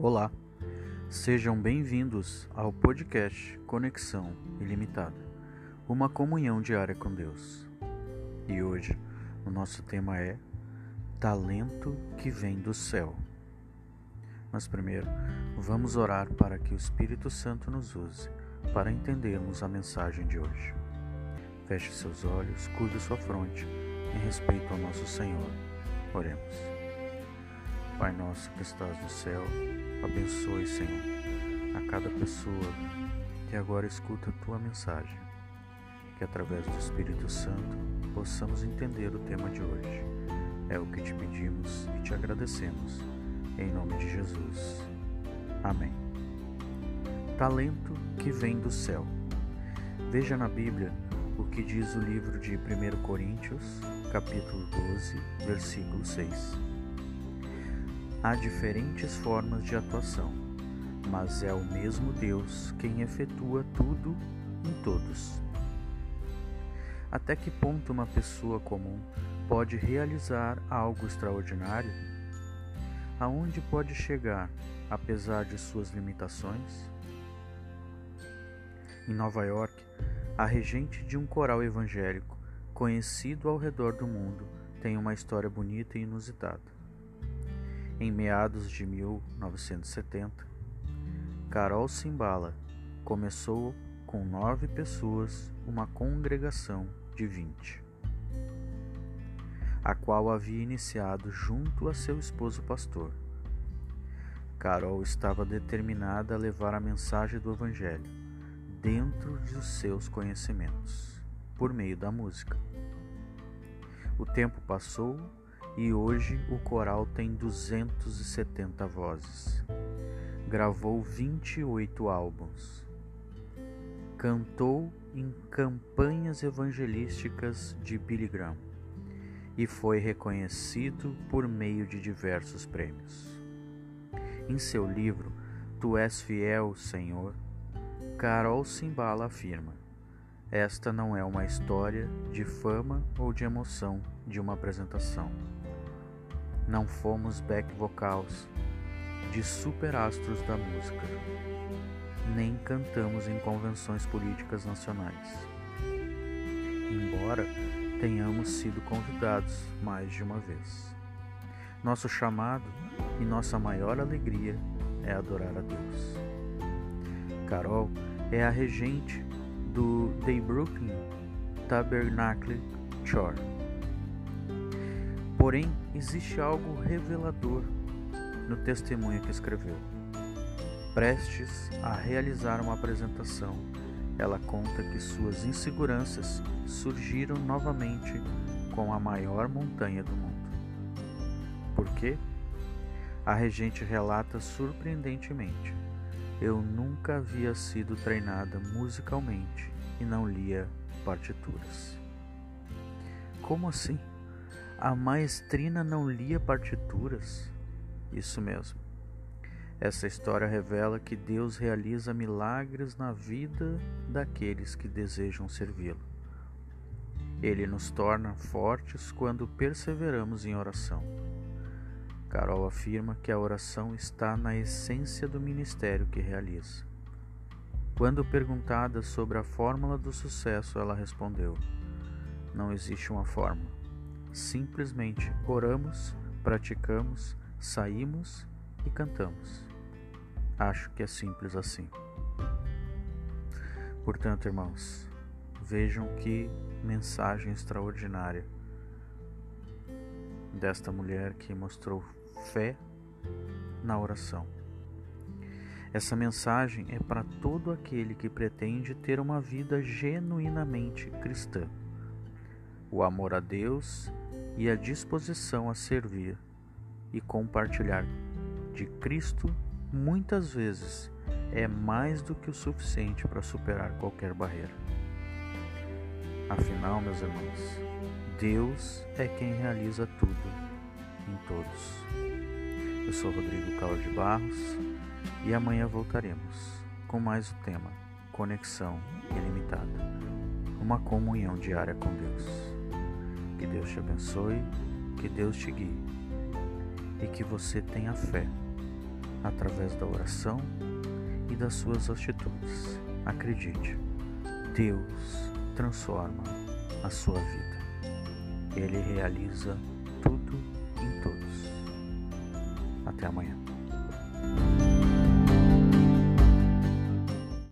Olá, sejam bem-vindos ao podcast Conexão Ilimitada, uma comunhão diária com Deus. E hoje o nosso tema é Talento que vem do céu. Mas primeiro, vamos orar para que o Espírito Santo nos use para entendermos a mensagem de hoje. Feche seus olhos, curve sua fronte em respeito ao nosso Senhor. Oremos. Pai nosso que estás no céu, Abençoe, Senhor, a cada pessoa que agora escuta a tua mensagem, que através do Espírito Santo possamos entender o tema de hoje. É o que te pedimos e te agradecemos, em nome de Jesus. Amém. Talento que vem do céu. Veja na Bíblia o que diz o livro de 1 Coríntios, capítulo 12, versículo 6. Há diferentes formas de atuação, mas é o mesmo Deus quem efetua tudo em todos. Até que ponto uma pessoa comum pode realizar algo extraordinário? Aonde pode chegar, apesar de suas limitações? Em Nova York, a regente de um coral evangélico, conhecido ao redor do mundo, tem uma história bonita e inusitada. Em meados de 1970, Carol Simbala começou com nove pessoas uma congregação de vinte, a qual havia iniciado junto a seu esposo pastor. Carol estava determinada a levar a mensagem do Evangelho dentro dos seus conhecimentos, por meio da música. O tempo passou e hoje o coral tem 270 vozes. Gravou 28 álbuns. Cantou em campanhas evangelísticas de Billy Graham e foi reconhecido por meio de diversos prêmios. Em seu livro Tu és fiel, Senhor, Carol Simbala afirma: Esta não é uma história de fama ou de emoção de uma apresentação não fomos back vocals de superastros da música, nem cantamos em convenções políticas nacionais. Embora tenhamos sido convidados mais de uma vez. Nosso chamado e nossa maior alegria é adorar a Deus. Carol é a regente do The Brooklyn Tabernacle Church Porém, existe algo revelador no testemunho que escreveu. Prestes a realizar uma apresentação, ela conta que suas inseguranças surgiram novamente com a maior montanha do mundo. Por quê? A regente relata surpreendentemente: Eu nunca havia sido treinada musicalmente e não lia partituras. Como assim? A maestrina não lia partituras? Isso mesmo. Essa história revela que Deus realiza milagres na vida daqueles que desejam servi-lo. Ele nos torna fortes quando perseveramos em oração. Carol afirma que a oração está na essência do ministério que realiza. Quando perguntada sobre a fórmula do sucesso, ela respondeu: Não existe uma fórmula Simplesmente oramos, praticamos, saímos e cantamos. Acho que é simples assim. Portanto, irmãos, vejam que mensagem extraordinária desta mulher que mostrou fé na oração. Essa mensagem é para todo aquele que pretende ter uma vida genuinamente cristã. O amor a Deus e a disposição a servir e compartilhar de Cristo muitas vezes é mais do que o suficiente para superar qualquer barreira. Afinal, meus irmãos, Deus é quem realiza tudo em todos. Eu sou Rodrigo Carlos de Barros e amanhã voltaremos com mais o tema Conexão Ilimitada uma comunhão diária com Deus. Que Deus te abençoe, que Deus te guie e que você tenha fé através da oração e das suas atitudes. Acredite, Deus transforma a sua vida. Ele realiza tudo em todos. Até amanhã.